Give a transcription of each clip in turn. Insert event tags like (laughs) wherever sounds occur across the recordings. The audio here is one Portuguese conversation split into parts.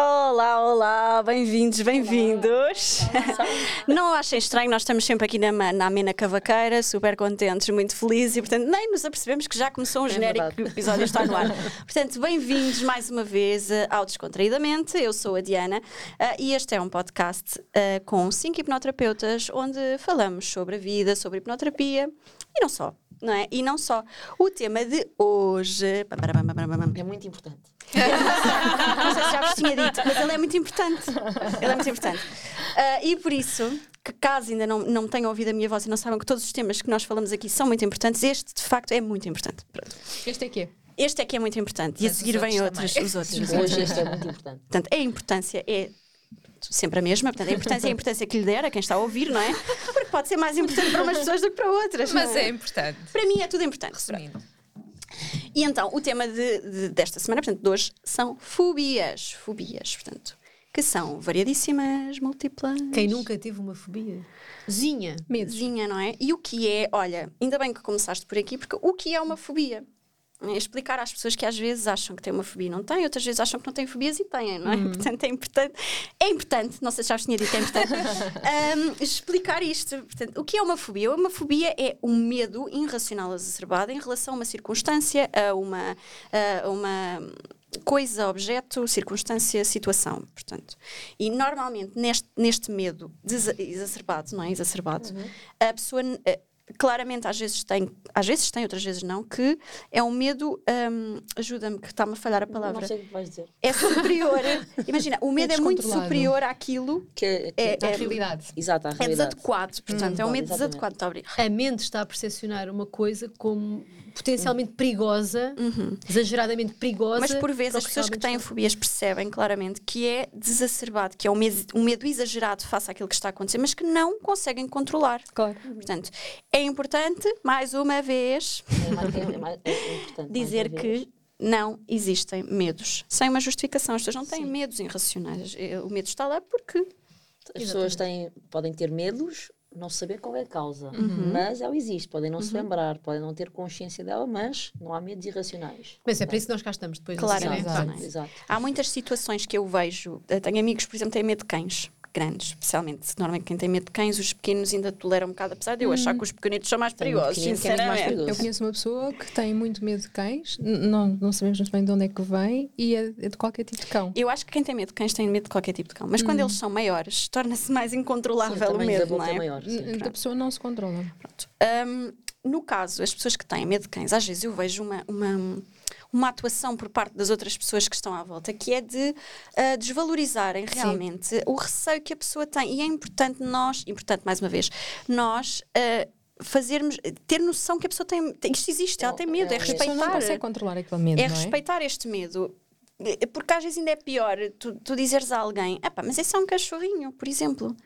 Olá, olá, bem-vindos, bem-vindos. (laughs) Não achem estranho, nós estamos sempre aqui na, na Amena Cavaqueira, super contentes, muito felizes e, portanto, nem nos apercebemos que já começou um É genérico que o episódio está no ar. (laughs) Portanto, bem-vindos mais uma vez eh, ao Descontraídamente. Eu sou a Diana eh, e este é um podcast eh, com cinco hipnoterapeutas onde falamos sobre a vida, sobre hipnoterapia e não só. Não é? E não só. O tema de hoje. É muito importante. (laughs) Não sei se já vos tinha dito, mas ele é muito importante. Ele é muito importante. Ah, e por isso, que caso ainda não, não tenham ouvido a minha voz e não saibam que todos os temas que nós falamos aqui são muito importantes, este de facto é muito importante. Pronto. Este é que é? Este é que é muito importante. E a Mas seguir vêm outros também. os outros. os outros. Hoje este é muito importante. Portanto, a importância é sempre a mesma. Portanto, a importância é a importância que lhe der a quem está a ouvir, não é? Porque pode ser mais importante para umas pessoas do que para outras. Mas não é importante. Para mim é tudo importante. Resumindo. E então, o tema de- de- desta semana, portanto, de hoje, são fobias. Fobias, portanto, que são variadíssimas, múltiplas. Quem nunca teve uma fobia? Zinha. Medozinha, não é? E o que é, olha, ainda bem que começaste por aqui, porque o que é uma fobia? É explicar às pessoas que às vezes acham que têm uma fobia e não têm, outras vezes acham que não têm fobias e têm, não é? Portanto, é importante, é importante, não sei se já vos tinha dito, é importante, ahm, (laughs) explicar isto. Portanto, o que é uma fobia? Uma fobia é um medo irracional exacerbado em relação a uma circunstância, a uma, a uma coisa, objeto, circunstância, situação, portanto. E normalmente neste, neste medo exacerbado, não é? Exacerbado, a pessoa eh, claramente às vezes tem, às vezes tem, outras vezes não, que é um medo, hum, ajuda-me que está-me a falhar a palavra. Não sei o que vais dizer. É superior. (laughs) Imagina, o medo é, muito descontrolado. superior àquilo Que, que, É- À realidade. Exato, à é realidade. desadequado, portanto, é um Hum, medo exatamente. desadequado. Muito. A mente está a percepcionar uma coisa como potencialmente perigosa, exageradamente perigosa. Uhum. Mas por vezes as pessoas que têm fobias percebem claramente que é desacerbado, que é um medo, um medo exagerado face àquilo que está a acontecer, mas que não conseguem controlar. Claro. Portanto, é importante, mais uma vez, É, é, é dizer vez. que não existem medos. Sem uma justificação. As pessoas não têm medos irracionais. Eh, O medo está lá porque. as pessoas têm, podem ter medos, não saber qual é a causa. Uhum. Mas ela existe, podem não se lembrar, podem não ter consciência dela, mas não há medos irracionais. Mas é para isso que nós cá estamos depois. Não é? Exato. Há muitas situações que eu vejo. eh, Tenho amigos, por exemplo, que têm medo de cães. Grandes, especialmente. Normalmente quem tem medo de cães, os pequenos ainda toleram um bocado, apesar de eu achar que os pequenitos são mais Tem um perigosos, é muito mais sinceramente. perigoso. Eu conheço uma pessoa que tem muito medo de cães, não, não sabemos muito bem de onde é que vem e é, é de qualquer tipo de cão. Eu acho que quem tem medo de cães tem medo de qualquer tipo de cão, mas quando eles são maiores, torna-se mais Sim, incontrolável o também da medo, não é? maior. sim. A pessoa não se controla. Pronto. Hum, no caso, as pessoas que têm medo de cães, às vezes eu vejo uma, uma, uma atuação por parte das outras pessoas que estão à volta que é de ah, desvalorizarem realmente o receio que a pessoa tem. E é importante nós, importante mais uma vez, nós. ah, Fazermos, ter noção que a pessoa tem, isto existe, ela tem medo, é é- A pessoa não respeitar. consegue controlar aquele medo, É não é? respeitar este medo. Eh, Porque às vezes ainda é pior tu, tu dizeres a alguém, "Epá, mas esse é um cachorrinho, por exemplo.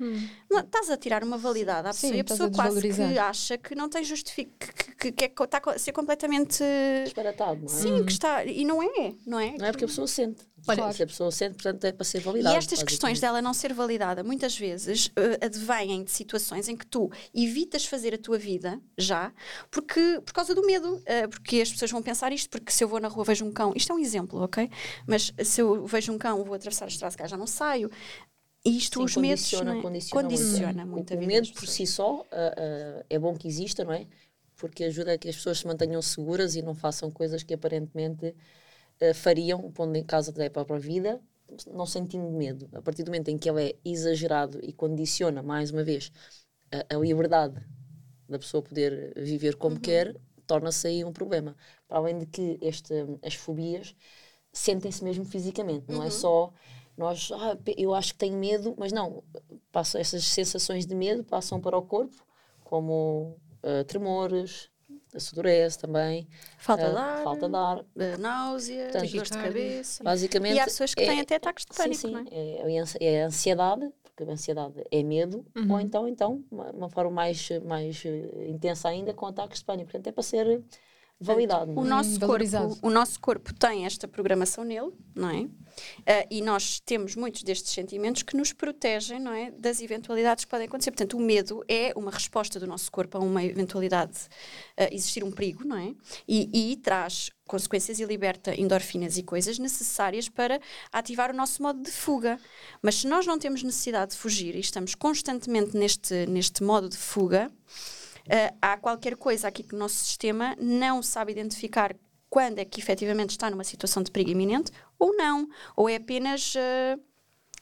Não, estás a tirar uma validade à Sim, pessoa e a estás a pessoa quase que acha que não tem justificação, que, que, que é está a ser completamente. Disparatado, não é? Sim, que está. E não é, não é? Não é porque a pessoa sente. Olha, se a pessoa sente, portanto, é para ser E validado. estas questões dela não ser validada muitas vezes eh, advêm de situações em que tu evitas fazer a tua vida já porque, por causa do medo. eh, porque as pessoas vão pensar isto, porque se eu vou na rua vejo um cão, isto é um exemplo, ok? Mas se eu vejo um cão, vou atravessar a estrada, já não saio. E isto, Sim, os medos. condiciona, é? condiciona, condiciona muito. muito O, a o vida medo das por si só ah, é bom que exista, não é? Porque ajuda a que as pessoas se mantenham seguras e não façam coisas que aparentemente ah, fariam, pondo em causa da própria vida, não sentindo medo. A partir do momento em que ele é exagerado e condiciona, mais uma vez, a, a liberdade da pessoa poder viver como quer, torna-se aí um problema. Para além de que este, as fobias sentem-se mesmo fisicamente, não é só nós, ah, eu acho que tenho medo, mas não, passam essas sensações de medo passam para o corpo, como ah, tremores, a sudorese também, Falta ah, de ar, falta de ar. eh, náusea, dores de cabeça. Basicamente, E há pessoas que é- têm até ataques de pânico, sim, sim, não é? é, é a ansiedade, porque a ansiedade é medo, Uhum. ou então, então uma, uma forma mais, mais eh, intensa ainda com ataques de pânico. Portanto, é para ser validado. O não é? nosso, corpo, o nosso corpo tem esta programação nele, não é? Ah, e nós temos muitos destes sentimentos que nos protegem, não é? Das eventualidades que podem acontecer. Portanto, o medo é uma resposta do nosso corpo a uma eventualidade, ah, existir um perigo, não é? E, e traz consequências e liberta endorfinas e coisas necessárias para ativar o nosso modo de fuga. Mas se nós não temos necessidade de fugir e estamos constantemente neste, neste modo de fuga, Uh, há qualquer coisa aqui que o nosso sistema não sabe identificar quando é que efetivamente está numa situação de perigo iminente ou não. Ou é apenas uh,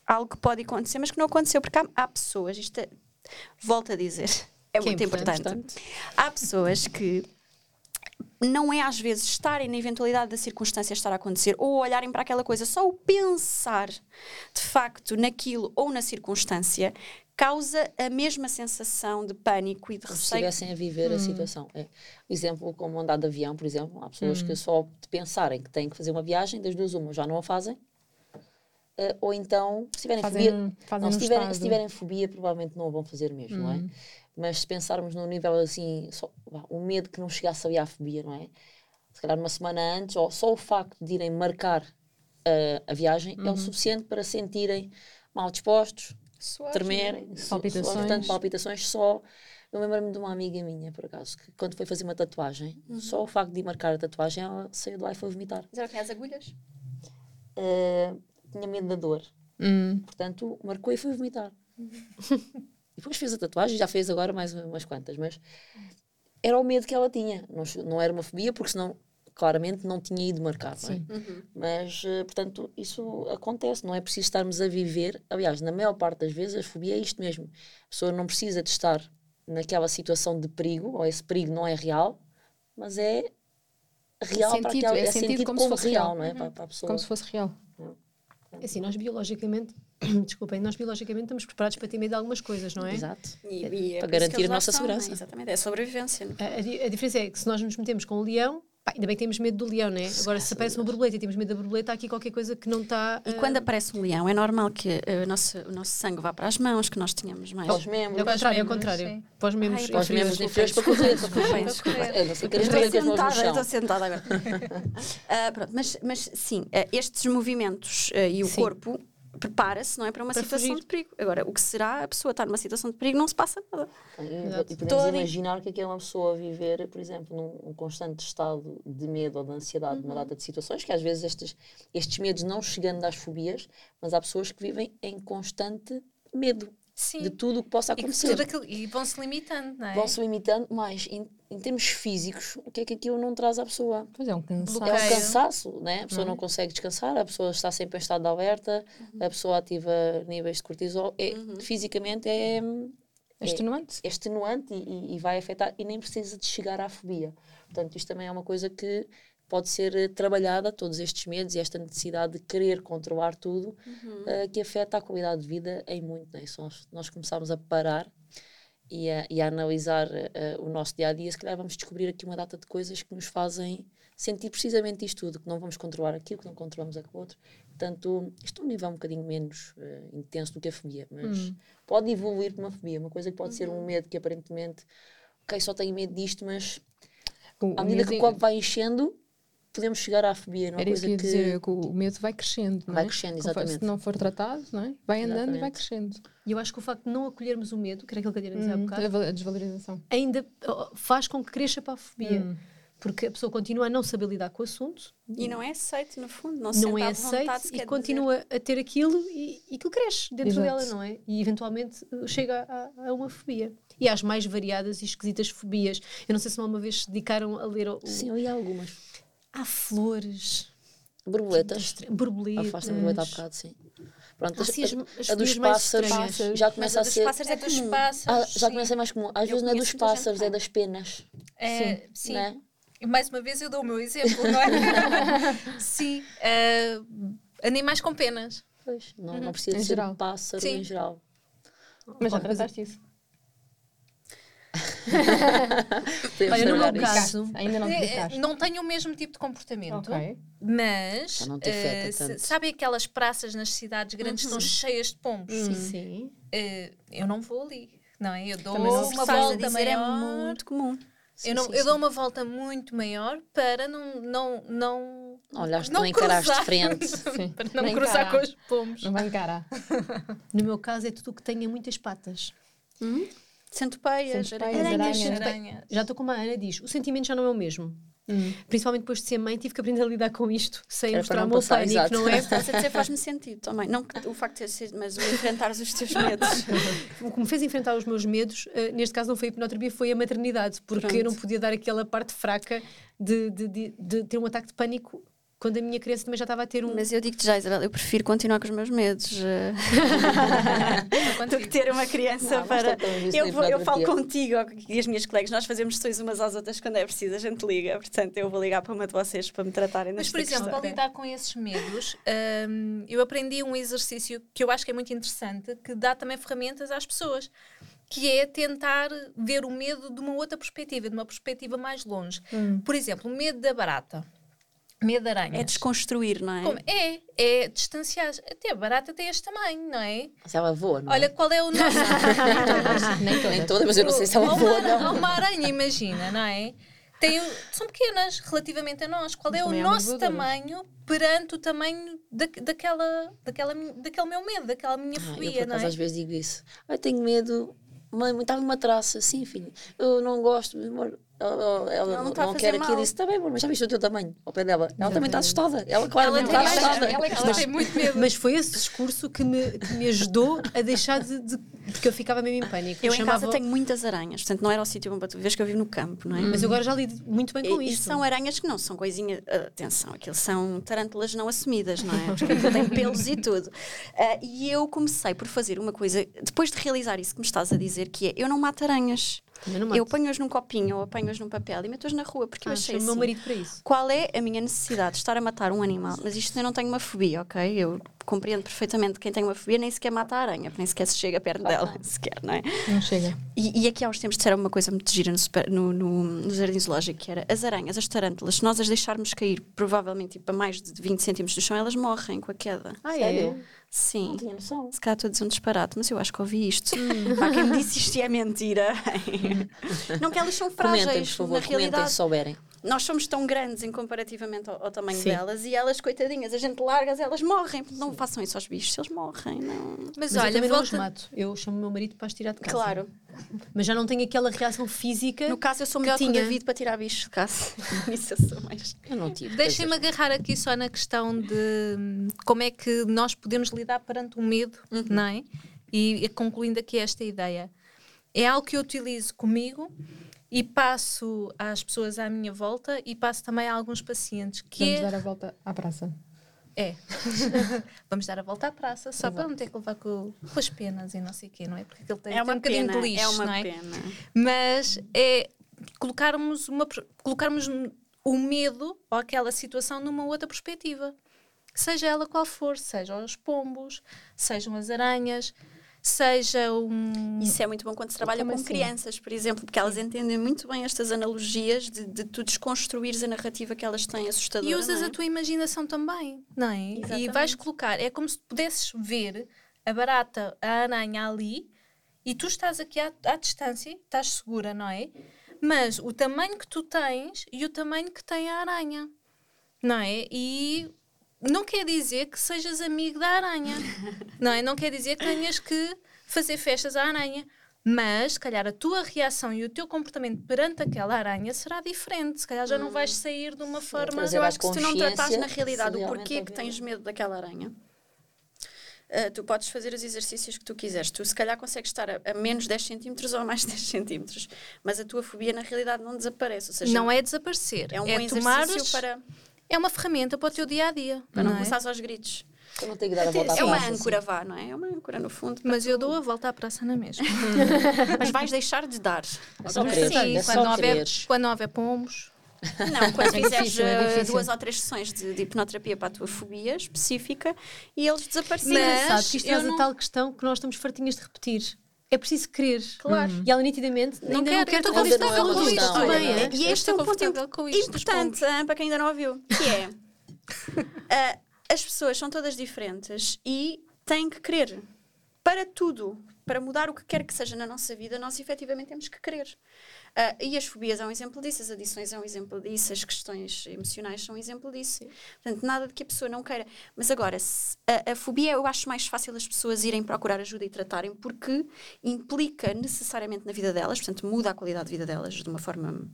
algo que pode acontecer, mas que não aconteceu. Porque há, há pessoas, isto é, volto a dizer, é Que é muito importante. importante. Há pessoas que não é às vezes estarem na eventualidade da circunstância estar a acontecer ou olharem para aquela coisa, só o pensar de facto naquilo ou na circunstância causa a mesma sensação de pânico e de Como se receio. estivessem a viver a situação. É. Exemplo, como andar de avião, por exemplo, há pessoas que só de pensarem que têm que fazer uma viagem, das duas uma, já não a fazem. Eh, ou então, se tiverem Fazem- fobia, fazem não, se, tiverem, se tiverem fobia, provavelmente não a vão fazer mesmo, não é? Mas se pensarmos num nível assim, só, o medo que não chegasse a a fobia, não é? Se calhar uma semana antes, ou só o facto de irem marcar eh, a viagem é o suficiente para sentirem mal dispostos, tremerem, so- Palpitações. so- portanto, palpitações só. Eu lembro-me de uma amiga minha, por acaso, que quando foi fazer uma tatuagem, só o facto de ir marcar a tatuagem, ela saiu de lá e foi vomitar. Mas era o que? As agulhas? Eh, tinha medo da dor, Hum, portanto, marcou e foi vomitar. (laughs) e depois fez a tatuagem, já fez agora mais umas quantas, mas era o medo que ela tinha. Não, não era uma fobia, porque senão, claramente, não tinha ido marcar. não é? Sim. Mas, eh, portanto, isso acontece, não é preciso estarmos a viver. Aliás, na maior parte das vezes, a fobia é isto mesmo. A pessoa não precisa de estar naquela situação de perigo, ou esse perigo não é real, mas é real para sentido, aquela, é é sentido sentido como como, se fosse real, real. não é? Para, para a pessoa. como se fosse real. É Assim, nós biologicamente, (clears throat) desculpem, nós biologicamente estamos preparados para ter medo de algumas coisas, não é? Exato. E, e é Para garantir a nossa é? segurança. Exatamente, é a sobrevivência. é? A, a a diferença é que se nós nos metemos com o leão, pá, ainda bem que temos medo do leão, né? Agora, se aparece uma borboleta e temos medo da borboleta, há aqui qualquer coisa que não está. E ah, quando aparece um leão, é normal que eh, o, nosso, o nosso sangue vá para as mãos, que nós tenhamos mais. Para os É membros, o contrário, é o contrário. sim. Para os membros Ai, para os membros inferiores. para correr. É, não estou sentada, estou sentada agora. (laughs) Ah, pronto, mas, mas sim, ah, estes movimentos ah, e o Sim. corpo prepara-se, não é, para uma Para situação fugir. de perigo. Agora, o que será a pessoa estar numa situação de perigo não se passa nada. E, Exato. e podemos imaginar que aqui é uma pessoa a viver, por exemplo, num, um constante estado de medo ou de ansiedade numa data de situações, que às vezes estes, estes medos não chegando às fobias, mas há pessoas que vivem em constante medo Sim. de tudo o que possa E, acontecer. tudo aquilo- e vão-se limitando, não é? Vão se limitando, mas em, em termos físicos, o que é que aquilo não traz à pessoa? Pois é, um cansaço. É um cansaço, né? a pessoa não consegue descansar, a pessoa está sempre em estado de alerta, a pessoa ativa níveis de cortisol. É, Fisicamente é, É extenuante. é extenuante e, e- e vai afetar, e nem precisa de chegar à fobia. Portanto, isto também é uma coisa que pode ser eh, trabalhada, todos estes medos e esta necessidade de querer controlar tudo, eh, que afeta a qualidade de vida em muito. Né? Se nós, nós começarmos a parar e a, e a analisar eh, o nosso dia a dia, se calhar vamos descobrir aqui uma data de coisas que nos fazem sentir precisamente isto tudo, que não vamos controlar aquilo, que não controlamos aquilo outro. Portanto, isto é um nível um bocadinho menos eh, intenso do que a fobia, mas pode evoluir para uma fobia, uma coisa que pode ser um medo que aparentemente, ok, só tenho medo disto, mas à medida que o copo vai enchendo, podemos chegar à fobia, não é? Era isso coisa que eu ia dizer, que o medo vai crescendo, não Vai é? crescendo, Conforme- exatamente. Se não for tratado, não é? Vai andando e vai crescendo. E eu acho que o facto de não acolhermos o medo, que era aquilo que a Diana dizia há Hum, bocado, a val- a desvalorização. ainda faz com que cresça para a fobia. Hum. Porque a pessoa continua a não saber lidar com o assunto, E não é aceito, no fundo. Não, não é vontade, aceito se e continua a ter aquilo e, e aquilo cresce dentro Exato. dela, não é? E eventualmente eh, chega a, a uma fobia. E às mais variadas e esquisitas fobias. Eu não sei se uma vez se dedicaram a ler o. Sim, eu ia algumas. Há flores, Borboletas. borboletas. Afaste-me a borboleta há bocado, sim. Pronto, Ah, sim, as- as a dos pássaros já começa a a dos ser. pássaros é, É dos comum. Ah, pássaros. já sim. começa a ser mais comum. Às Eu vezes não é dos pássaros, é das penas. É, sim. Né? E mais uma vez eu dou o meu exemplo, não é? (laughs) sim. eh, animais com penas. Pois, não, não precisa Em ser geral. pássaro Sim. em geral. Mas já trataste isso. (laughs) Olha, no meu caso, Ainda não te eh, dedicaste. não tenho o mesmo tipo de comportamento. Ok. Mas não afeta eh, sabem aquelas praças nas cidades grandes que estão cheias de pombos? sim. Eh, eu não vou ali, não é? Eu dou não uma volta dizer, é maior. muito comum. eu, não, sim, eu sim. dou uma volta muito maior para não. não, não Olhaste, não não encaraste de frente. (laughs) Sim. para não Nem cruzar encarar. com os pomos. Não vai encarar. (laughs) No meu caso é tudo o que tenha muitas patas. Centopeias, Centopeias, aranhas. aranhas. Aranha. Já estou como a Ana diz, o sentimento já não é o mesmo. Principalmente depois de ser mãe, tive que aprender a lidar com isto, sem É mostrar o meu pânico, não é? (laughs) Estás a dizer faz-me sentido também. Não que o facto de ter sido, mas o enfrentares os teus medos. (laughs) O que me fez enfrentar os meus medos, eh, neste caso não foi a hipnoterapia, foi a maternidade, porque Pronto. eu não podia dar aquela parte fraca de, de, de, de ter um ataque de pânico quando a minha criança também já estava a ter um. Mas eu digo-te já, Isabel, eu prefiro continuar com os meus medos eh, (laughs) do que ter uma criança Não, para. Eu, vou- eu falo contigo e as minhas colegas, nós fazemos sessões umas às outras quando é preciso, a gente liga. Portanto, eu vou ligar para uma de vocês para me tratarem Mas, por exemplo, questão. para lidar com esses medos, hum, eu aprendi um exercício que eu acho que é muito interessante, que dá também ferramentas às pessoas, que é tentar ver o medo de uma outra perspectiva, de uma perspectiva mais longe. Por exemplo, o medo da barata, medo da aranha. É desconstruir, não é? Como? É, é distanciar. Até a barata tem este tamanho, não é? Mas ela voa, não é? Olha qual é o nosso. (laughs) Nem todas. (laughs) Nem toda, mas eu não sei se ela uma, voa, há não. uma aranha, imagina, não é? Tem, são pequenas relativamente a nós. Qual é o nosso voadoras. tamanho perante o tamanho da, daquela, daquela, daquele meu medo, daquela minha Ah, eu, fobia, não é? às vezes digo isso. Ai, tenho medo. Mãe, estava uma traça. Sim, filho. Eu não gosto. Amor. Ela, ela- ela não não, fazer quer mal. aquilo. Bem, amor, mas já viste o teu tamanho ao pé dela. Ela também está assustada. Ela Ela claramente tem, está assustada. ela, ela tem muito medo. Mas foi esse discurso que me, que me ajudou a deixar de, de- Porque eu ficava mesmo em pânico. Eu em chamava- casa tenho muitas aranhas, portanto não era o sítio bom para tu vês que eu vivo no campo, não é? Mas eu agora já lido muito bem com E, e isto. são aranhas que não são coisinhas. Atenção, aquilo são tarântulas não assumidas, não é? Porque tem pelos e tudo. Ah, e eu comecei por fazer uma coisa, depois de realizar isso que me estás a dizer, que é eu não mato aranhas. Eu ponho-as num copinho ou apanho-as num papel e meto-as na rua, porque eu Ah, achei chamo o assim. meu marido para isso. Qual é a minha necessidade de estar a matar um animal? Mas isto eu não tenho uma fobia, ok? Eu compreendo perfeitamente quem tem uma fobia nem sequer mata a aranha, nem sequer se chega perto dela, (laughs) sequer, não é? Não chega. E, e aqui há uns tempos disseram uma coisa muito gira no, super- no, no, no jardim zoológico, que era as aranhas, as tarântulas, se nós as deixarmos cair provavelmente tipo, a mais de 20 centímetros do chão, elas morrem com a queda. Ah, Sério? Sim. Não tinha noção. Se calhar estou a dizer um disparate, mas eu acho que ouvi isto. (laughs) Há quem me disse isto é mentira. não que elas são Comentem, por frágeis, favor, na comentem realidade. se souberem. Nós somos tão grandes em comparativamente ao, ao tamanho Sim. delas e elas, coitadinhas, a gente larga-as, elas morrem. Não façam isso aos bichos, eles morrem, não. Mas, Mas eu olha, não os volta... mato. Eu chamo o meu marido para as tirar de casa. Claro. Mas já não tenho aquela reação física. No caso, eu sou melhor que, tinha. o David para tirar bichos de casa. (laughs) Isso eu sou mais. Eu não tive. Deixem-me agarrar aqui só na questão de hum, como é que nós podemos lidar perante o medo, não é? E, e concluindo aqui esta ideia. É algo que eu utilizo comigo e passo às pessoas à minha volta e passo também a alguns pacientes, que Vamos é... dar a volta à praça. É. (laughs) Vamos dar a volta à praça, só para não ter que levar com, com as penas e não sei o quê, não é? Porque aquilo tem, É tem uma um bocadinho pena. de lixo, é uma não é? pena. Mas é colocarmos, uma, colocarmos o medo ou aquela situação numa outra perspectiva. Seja ela qual for, sejam os pombos, sejam as aranhas, seja um. Isso é muito bom quando se trabalha Como com assim? crianças, por exemplo, porque elas entendem muito bem estas analogias de, de tu desconstruires a narrativa que elas têm assustadora. E usas é? a tua imaginação também, não é? E vais colocar, é como se pudesses ver a barata, a aranha ali, e tu estás aqui à, à distância, estás segura, não é? Mas o tamanho que tu tens e o tamanho que tem a aranha, não é? E não quer dizer que sejas amigo da aranha, (laughs) não é? Não quer dizer que tenhas que fazer festas à aranha. Mas, se calhar, a tua reação e o teu comportamento perante aquela aranha será diferente. Se calhar já não vais sair de uma forma. trazer eu acho que se tu não tratares na realidade o porquê que houver- tens medo daquela aranha, ah, tu podes fazer os exercícios que tu quiseres. Tu, se calhar, consegues estar a, a menos 10 centímetros ou a mais (laughs) 10 centímetros, mas a tua fobia, na realidade, não desaparece. Ou seja, Não é desaparecer. é um bom é exercício tomares- para, É uma ferramenta para o teu dia a dia. para não não é? começares aos gritos. Eu não tenho que dar a volta à É uma praça, âncora, vá, não é? É uma âncora, no fundo. Mas eu tu- dou a volta à praça na mesma. (laughs) Mas vais deixar de dar. É só querer. Sim, é quando, só não houver, quando não houver pombos. Não, quando É fizeres difícil, é eh, difícil. duas ou três sessões de, de hipnoterapia para a tua fobia específica e eles desapareceram. Mas engraçado que isto eu não- a tal questão que nós estamos fartinhas de repetir. É preciso querer. Claro. E ela nitidamente Não ainda quero, não quer estou não é uma com isto também, olha, é? E Eu este é estou um ponto confortável importante ah, para quem ainda não ouviu, que é (laughs) ah, as pessoas são todas diferentes e têm que querer para tudo. Para mudar o que quer que seja na nossa vida, nós efetivamente temos que querer. Ah, e as fobias é um exemplo disso, as adições é um exemplo disso, as questões emocionais são um exemplo disso. Portanto, nada de que a pessoa não queira. Mas agora, se- a, a fobia eu acho mais fácil as pessoas irem procurar ajuda e tratarem, porque implica necessariamente na vida delas, portanto, muda a qualidade de vida delas de uma forma.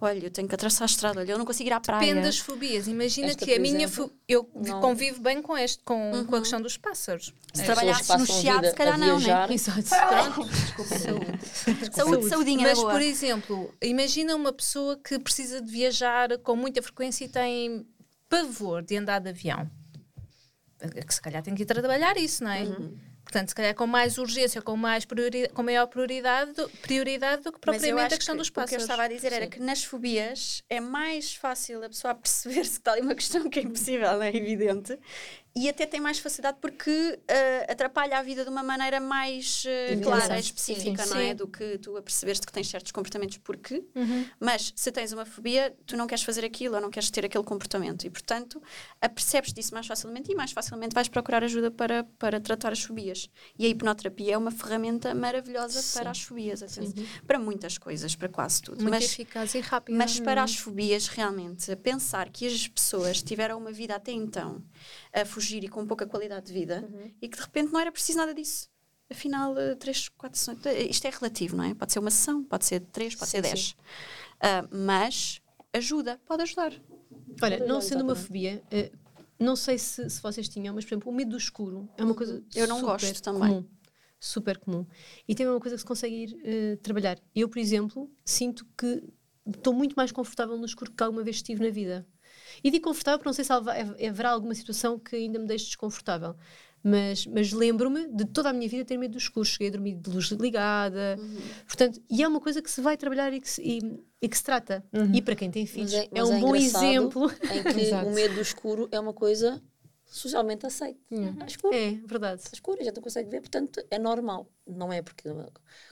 Olha, eu tenho que atravessar a estrada, olha, eu não consigo ir à praia. Depende das fobias. Imagina Esta, que a por minha exemplo, fo- eu não- convivo bem com este, com, com a questão dos pássaros. Se pessoas que no Chiado, se calhar não, né? viajar, Exato. Saúde, saudinha, Mas, na boa. por exemplo, imagina uma pessoa que precisa de viajar com muita frequência e tem pavor de andar de avião. Que se calhar tem que ir trabalhar isso, não é? Uhum. Portanto, se calhar com mais urgência, com, mais priori com maior prioridade do, prioridade do que propriamente a questão que dos O que eu pássaros. estava a dizer era Sim. que nas fobias é mais fácil a pessoa (laughs) perceber se está ali uma questão que é impossível, é evidente, e até tem mais facilidade porque ah, atrapalha a vida de uma maneira mais Intensa. clara, específica, Sim. não é? Do que tu a perceberes que tens certos comportamentos porque, Uhum. mas se tens uma fobia, tu não queres fazer aquilo ou não queres ter aquele comportamento e, portanto, apercebes disso mais facilmente e mais facilmente vais procurar ajuda para, para tratar as fobias. E a hipnoterapia é uma ferramenta maravilhosa para as fobias, atenção. para muitas coisas, para quase tudo. Muito Mas eficaz e rápida. mas para as fobias, realmente, a pensar que as pessoas tiveram uma vida até então a fugir e com pouca qualidade de vida e que de repente não era preciso nada disso. Afinal, eh, três, quatro sessões. eh, Isto é relativo, não é? Pode ser uma sessão, pode ser três, pode ser Sim, dez. Ah, mas ajuda, pode ajudar. Olha, não sendo uma fobia, eh, não sei se, se vocês tinham, mas por exemplo, o medo do escuro é uma coisa Eu não super gosto também. comum. Super comum. E também é uma coisa que se consegue ir eh, trabalhar. Eu, por exemplo, sinto que estou muito mais confortável no escuro que alguma vez estive na vida. E digo confortável porque não sei se haverá alguma situação que ainda me deixe desconfortável. Mas, mas lembro-me de toda a minha vida ter medo do escuro. Cheguei a dormir de luz ligada. Portanto, e é uma coisa que se vai trabalhar e que se, e, e que se trata. E para quem tem filhos, Mas é, mas um bom engraçado exemplo. Em que (laughs) o medo do escuro é uma coisa socialmente aceita. É escuro. É verdade. Está escuro, a gente não consegue ver, portanto é normal. Não é porque,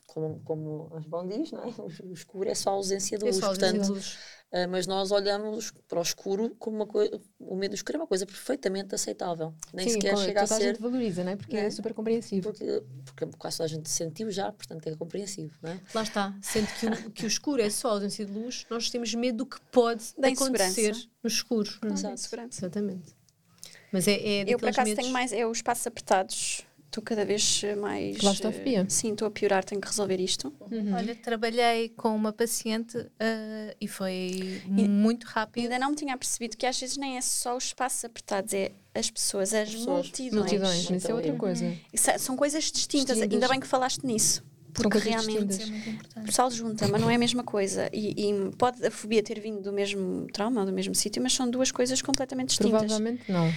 como, como as bom diz, não é? o escuro é só a ausência de É luz. só a ausência de portanto, luz. ah, mas nós olhamos para o escuro como uma coisa. O medo do escuro é uma coisa perfeitamente aceitável. Nem Sim, sequer chega a toda a ser. gente valoriza, não é? Porque é Né? super compreensivo. Porque, porque quase toda a gente sentiu já, portanto é compreensível, não é? Lá está. Sendo que o, que o escuro é só a ausência de luz, nós temos medo do que pode Da acontecer no escuro. Exato. Exatamente. Mas é, é Eu, por acaso, medos... tenho mais. É os espaços apertados. Estou cada vez mais. Claustrofobia. eh, Sim, estou a piorar, tenho que resolver isto. Olha, trabalhei com uma paciente ah, e foi muito rápido. Ainda não me tinha percebido que às vezes nem é só os espaços apertados, é as pessoas, as pessoas. multidões. Multidões, isso é outra Então, coisa. Isso- São coisas distintas. Distintas. Ainda bem que falaste nisso. Porque realmente é o pessoal junta, mas não é a mesma coisa. E, e pode a fobia ter vindo do mesmo trauma, do mesmo sítio, mas são duas coisas completamente distintas. Provavelmente não.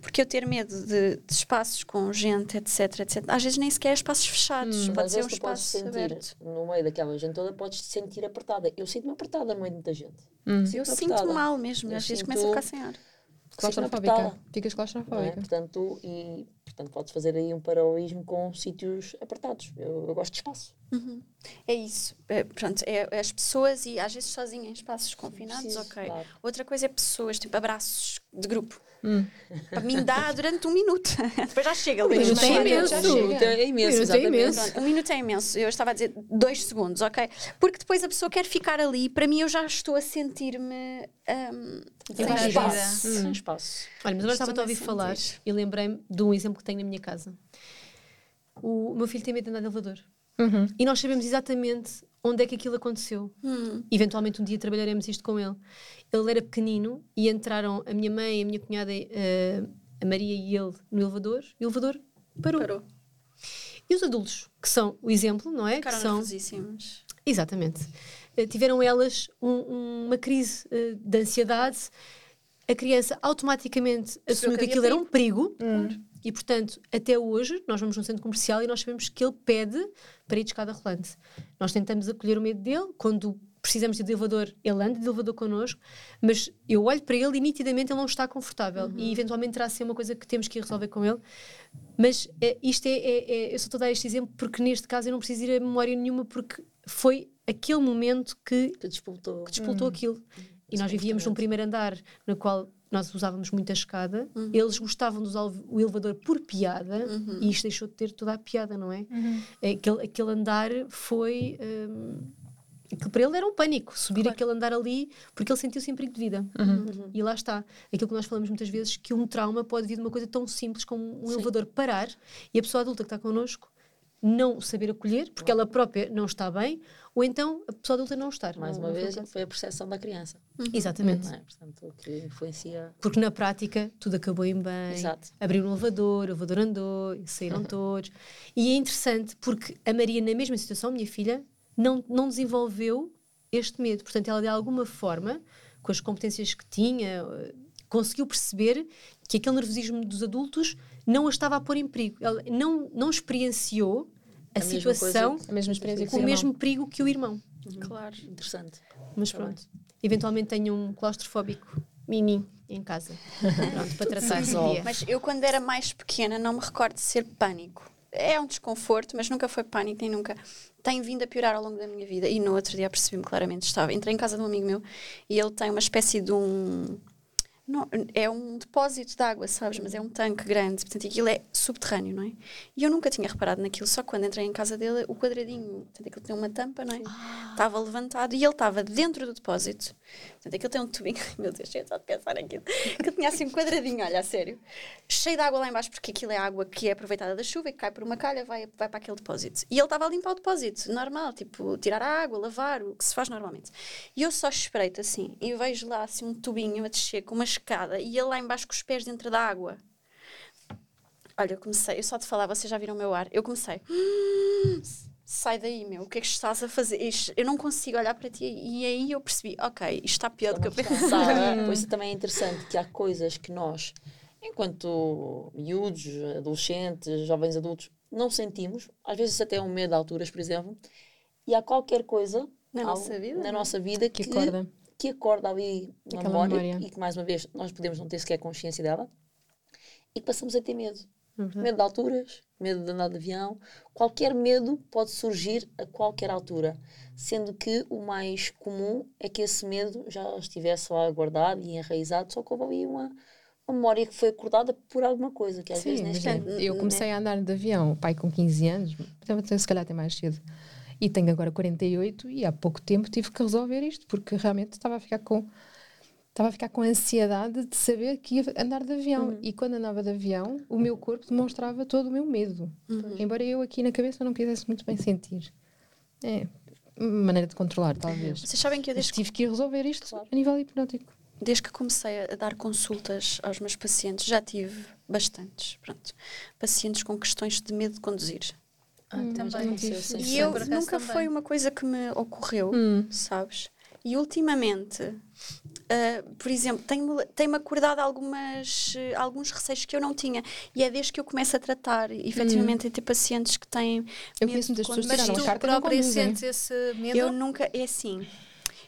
Porque eu ter medo de, de espaços com gente, etc, etc, às vezes nem sequer é espaços fechados, pode Às ser um espaço sentir, aberto. no meio daquela gente toda, podes te sentir apertada. Eu sinto-me apertada no meio de muita gente. Eu Sinto-me sinto apertada. mal mesmo, Eu às vezes sinto- começo a ficar sem ar. Claustrofóbica. Ficas não é? claustrofóbica. Portanto, e, portanto, podes fazer aí um paralelismo com sítios apertados. Eu, eu gosto de espaço. É isso. É, pronto, é as pessoas e às vezes sozinha em espaços confinados, Preciso, ok. claro. Outra coisa é pessoas, tipo abraços de grupo. Para mim dá durante um minuto. Depois já chega ali. minuto é imenso. Já Um chega. minuto é imenso, Minuto é exatamente. imenso. Pronto, um minuto é imenso. Eu estava a dizer dois segundos, ok? Porque depois a pessoa quer ficar ali. Para mim, eu já estou a sentir-me. hum, Sem espaço. Sem espaço. Olha, mas agora estava a ouvir sentir. falar e lembrei-me de um exemplo que tenho na minha casa. O, o meu filho tem medo de andar de elevador. E nós sabemos exatamente onde é que aquilo aconteceu. Eventualmente um dia trabalharemos isto com ele. Ele era pequenino e entraram a minha mãe, a minha cunhada, eh, a Maria e ele no elevador e o elevador parou. parou. E os adultos, que são o exemplo, não é? Que são, nervosíssimos. Exatamente. Eh, tiveram elas um- uma crise eh, de ansiedade. A criança automaticamente assumiu que que, aquilo era um perigo. E, portanto, até hoje, nós vamos num centro comercial e nós sabemos que ele pede para ir de escada rolante. Nós tentamos acolher o medo dele. Quando precisamos de elevador, ele anda de elevador connosco. Mas eu olho para ele e nitidamente ele não está confortável. E, eventualmente, terá ser uma coisa que temos que ir resolver com ele. Mas eh, isto é, é- é- Eu só estou a dar este exemplo porque, neste caso, eu não preciso ir a memória nenhuma porque foi aquele momento que Que disputou. que despoltou aquilo. E nós vivíamos num primeiro andar no qual nós usávamos muita escada, eles gostavam de usar o elevador por piada e isto deixou de ter toda a piada, não é? Aquele, aquele andar foi. aquilo para ele era um pânico, subir aquele andar ali, porque ele sentiu-se em perigo de vida. E lá está. Aquilo que nós falamos muitas vezes, que um trauma pode vir de uma coisa tão simples como um elevador parar e a pessoa adulta que está connosco não saber acolher, porque ela própria não está bem, ou então a pessoa adulta não estar. Mais Não- uma não vez, foi a percepção da criança. Exatamente. Não é? Portanto, o que influencia. Porque na prática tudo acabou em bem. Exato. Abriram um elevador, o elevador andou, saíram todos. E é interessante porque a Maria, na mesma situação, minha filha, não, não desenvolveu este medo. Portanto, ela de alguma forma, com as competências que tinha, eh, conseguiu perceber que aquele nervosismo dos adultos não a estava a pôr em perigo. Ela não, não experienciou a, A mesma situação coisa A mesma experiência que com o mesmo perigo que o irmão. Claro. Interessante. Mas pronto, eventualmente tenho um claustrofóbico mini em casa. Pronto, para tratar esse dia. Mas eu, quando era mais pequena, não me recordo de ser pânico. É um desconforto, mas nunca foi pânico, nem nunca. Tem vindo a piorar ao longo da minha vida. E no outro dia percebi-me claramente. Estava, entrei em casa de um amigo meu e ele tem uma espécie de um. Não, é um depósito de água, sabes? Mas é um tanque grande, portanto aquilo é subterrâneo, não é? E eu nunca tinha reparado naquilo, só que quando entrei em casa dele, o quadradinho, portanto aquilo tem uma tampa, não é? Estava levantado e ele estava dentro do depósito. Portanto aquilo tem um tubinho, (laughs) meu Deus, cheio de pensar naquilo. Aquilo tinha assim um quadradinho, olha, a sério, cheio de água lá embaixo, porque aquilo é água que é aproveitada da chuva e que cai por uma calha, vai, vai para aquele depósito. E ele estava a limpar o depósito, normal, tipo, tirar a água, lavar, o que se faz normalmente. E eu só espreito assim e vejo lá assim um tubinho a descer com uma escada e ele lá embaixo com os pés dentro da água. Olha, eu comecei, eu só te falar, vocês já viram o meu ar. Eu comecei. (gasps) "Hum, sai daí, meu, o que é que estás a fazer? Isto- eu não consigo olhar para ti. E aí eu percebi, ok, isto está pior do que eu pensava. (laughs) Por isso também é interessante que há coisas que nós, enquanto miúdos, adolescentes, jovens adultos, não sentimos. Às vezes até um medo de alturas, por exemplo. E há qualquer coisa Na algo nossa vida, na é? nossa vida Que que, acorda. que acorda ali Aquela memória, memória. e que, mais uma vez, nós podemos não ter sequer consciência dela e que passamos a ter medo. Uhum. Medo de alturas, medo de andar de avião. Qualquer medo pode surgir a qualquer altura. Sendo que o mais comum é que esse medo já estivesse lá guardado e enraizado, só que houve ali uma, uma memória que foi acordada por alguma coisa, que às vezes Sim, nem imagina, sequer. eu comecei a andar de avião, pai com 15 anos, então, se calhar até mais cedo. E tenho agora 48 e há pouco tempo tive que resolver isto, porque realmente estava a ficar com estava a ficar com ansiedade de saber que ia andar de avião. E quando andava de avião, o meu corpo demonstrava todo o meu medo. Embora eu aqui na cabeça não quisesse muito bem sentir. É, maneira de controlar, talvez. Vocês sabem que eu desde, tive que ir resolver isto a nível hipnótico. desde que comecei a dar consultas aos meus pacientes, já tive bastantes, pronto, pacientes com questões de medo de conduzir. Ah, Também. aconteceu, sim, E eu nunca também. foi uma coisa que me ocorreu, Hum. sabes? E ultimamente, ah, por exemplo, tem-me tem acordado algumas, eh, alguns receios que eu não tinha. E é desde que eu começo a tratar, efetivamente, a ter pacientes que têm. Eu medo conheço de muitas pessoas que tiraram a tu carta e não própria conduzem. sentes esse medo? Eu nunca, é assim.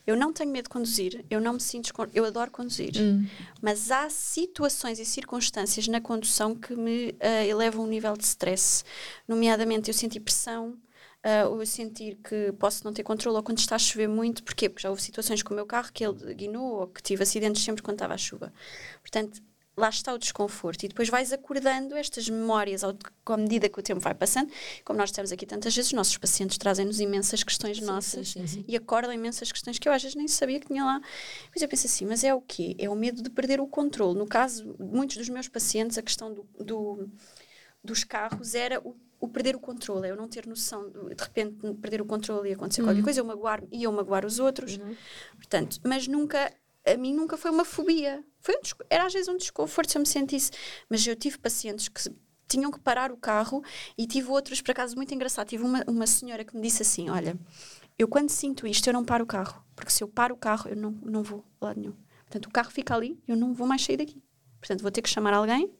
Eu não tenho medo de conduzir, eu não me sinto. Eu adoro conduzir. Hum. Mas há situações e circunstâncias na condução que me ah, elevam um nível de stress. Nomeadamente, eu sentir pressão, ah, ou eu sentir que posso não ter controle, ou quando está a chover muito. Porquê? Porque já houve situações com o meu carro que ele guinou, ou que tive acidentes sempre quando estava a chuva. Portanto, lá está o desconforto. E depois vais acordando estas memórias ao, à medida que o tempo vai passando. Como nós dissemos aqui tantas vezes, os nossos pacientes trazem-nos imensas questões nossas sim, sim. e acordam imensas questões que eu às vezes nem sabia que tinha lá. Depois eu penso assim, mas é o quê? É o medo de perder o controle. No caso, muitos dos meus pacientes, a questão do, do- dos carros era o, o perder o controle, é eu não ter noção, de, de repente perder o controle e acontecer qualquer coisa, eu magoar e eu magoar os outros. Portanto, mas nunca, a mim nunca foi uma fobia. Foi um era às vezes um desconforto se eu me sentisse, mas eu tive pacientes que tinham que parar o carro e tive outros, por acaso, muito engraçado. Tive uma, uma senhora que me disse assim: Olha, eu quando sinto isto, eu não paro o carro, porque se eu paro o carro, eu não, não vou lado nenhum. Portanto, o carro fica ali eu não vou mais sair daqui. Portanto, vou ter que chamar alguém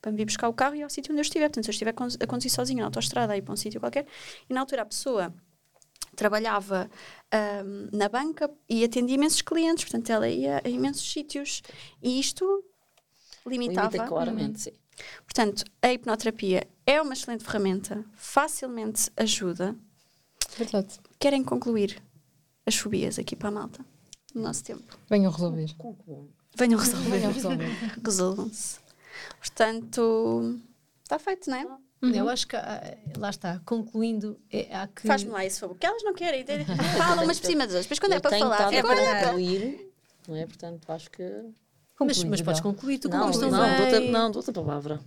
para me vir buscar o carro e ao sítio onde eu estiver. Portanto, se eu estiver a conduzir sozinha na autostrada, a ir para um sítio qualquer, e na altura a pessoa trabalhava ahm, na banca e atendia imensos clientes, portanto, ela ia a imensos sítios e isto limitava. Limita claramente, sim. Portanto, a hipnoterapia é uma excelente ferramenta, facilmente ajuda. Verdade. Querem concluir as fobias aqui para a malta? No nosso tempo. Venham resolver. Com comum. Venham resolver. Venham resolver. (laughs) Resolvam-se. Portanto, está feito, não é? Eu acho que, ah, lá está, concluindo, é, há que... Faz-me lá isso, porque elas não querem. (laughs) Falam umas por cima das outras. Depois, quando é Eu para tenho falar, é a agora. concluir, não é? Portanto, acho que. Mas, mas podes concluir, tu Não, não, também. dou-te não, dou-te a palavra.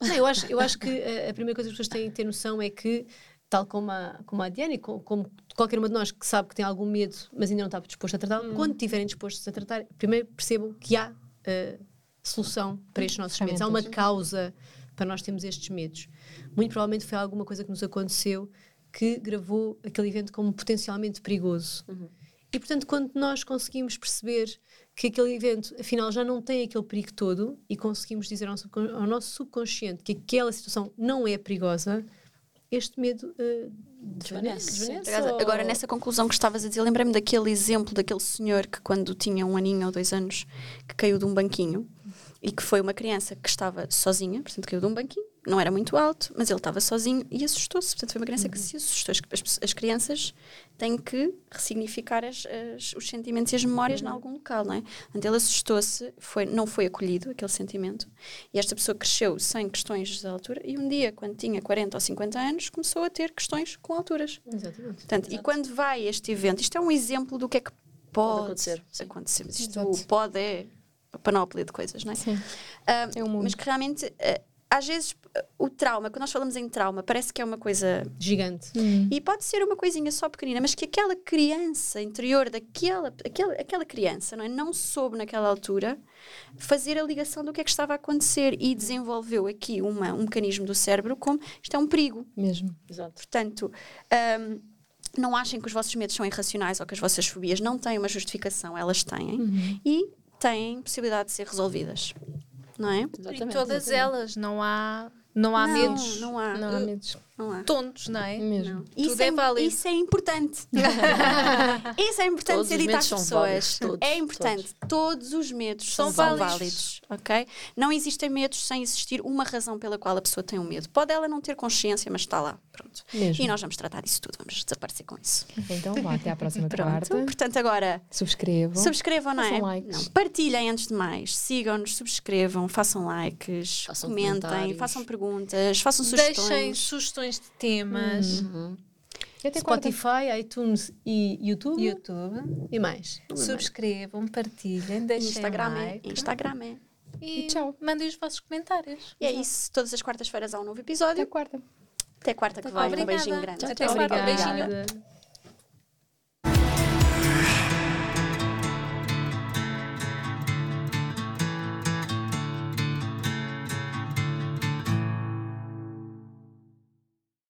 Não, eu, acho, eu acho que a, a primeira coisa que as pessoas têm que ter noção é que, tal como a, como a Diana e co- como, qualquer uma de nós que sabe que tem algum medo, mas ainda não está disposto a tratá-lo, quando estiverem dispostos a tratar, primeiro percebam que há eh, solução para estes nossos medos. Há uma causa para nós termos estes medos. Muito provavelmente foi alguma coisa que nos aconteceu que gravou aquele evento como potencialmente perigoso. E portanto, quando nós conseguimos perceber que aquele evento, afinal, já não tem aquele perigo todo e conseguimos dizer ao, ao nosso subconsciente que aquela situação não é perigosa, este medo eh, desvanece. Desvanece ou- Agora, nessa conclusão que estavas a dizer, lembrei-me daquele exemplo daquele senhor que, quando tinha um aninho ou dois anos, que caiu de um banquinho e que foi uma criança que estava sozinha, portanto, caiu de um banquinho, não era muito alto, mas ele estava sozinho e assustou-se. Portanto, foi uma criança que se assustou. As, as, as crianças têm que ressignificar as- as- os sentimentos e as memórias em algum local, não é? Portanto, ele assustou-se, foi, não foi acolhido aquele sentimento e esta pessoa cresceu sem questões de altura e um dia, quando tinha 40 ou 50 anos, começou a ter questões com alturas. Exatamente. Portanto, e quando vai este evento, isto é um exemplo do que é que pode, acontecer, sim. acontecer. Mas isto Exato. pode é panóplia de coisas, não é? Sim. Ah, É o mundo. mas que realmente, ah, às vezes, o trauma, quando nós falamos em trauma, parece que é uma coisa. Gigante. E pode ser uma coisinha só pequenina, mas que aquela criança interior daquela aquela, aquela criança não, é? não soube naquela altura fazer a ligação do que é que estava a acontecer e desenvolveu aqui uma, um mecanismo do cérebro como isto é um perigo. Mesmo. Exato. Portanto, hum, não achem que os vossos medos são irracionais ou que as vossas fobias não têm uma justificação, elas têm. E têm possibilidade de ser resolvidas. Não é? E Exatamente. todas elas, não há, não há não, medos Não há. Não há medos. Não há. tontos, não é? Mesmo. Isso Tudo é válido. Isso é importante. (laughs) isso é importante Todos ser dito às pessoas. válidos, todos, é importante. Todos. os medos são, São válidos. válidos. ok? Não existem medos sem existir uma razão pela qual a pessoa tem um medo. Pode ela não ter consciência, mas está lá. Pronto. Mesmo. E nós vamos tratar disso tudo. Vamos desaparecer com isso. Então vá, até à próxima (laughs) quarta. Portanto, agora Subscrevam. subscrevam, não é? Façam likes. Não, partilhem antes de mais. Sigam-nos, subscrevam, façam likes, Façam comentem, façam perguntas, façam Deixem sugestões. Sugestões de temas. Até quarta. Spotify, iTunes e YouTube. YouTube. E mais. Subscrevam, partilhem, deixem Instagram, é. like. Instagram é. E, E tchau. mandem os vossos comentários. E é isso. Todas as quartas-feiras há um novo Até episódio. quarta. Até quarta que vem. Um Obrigada. beijinho grande. Até Tchau, quarta. Obrigada. Beijinho. Obrigada.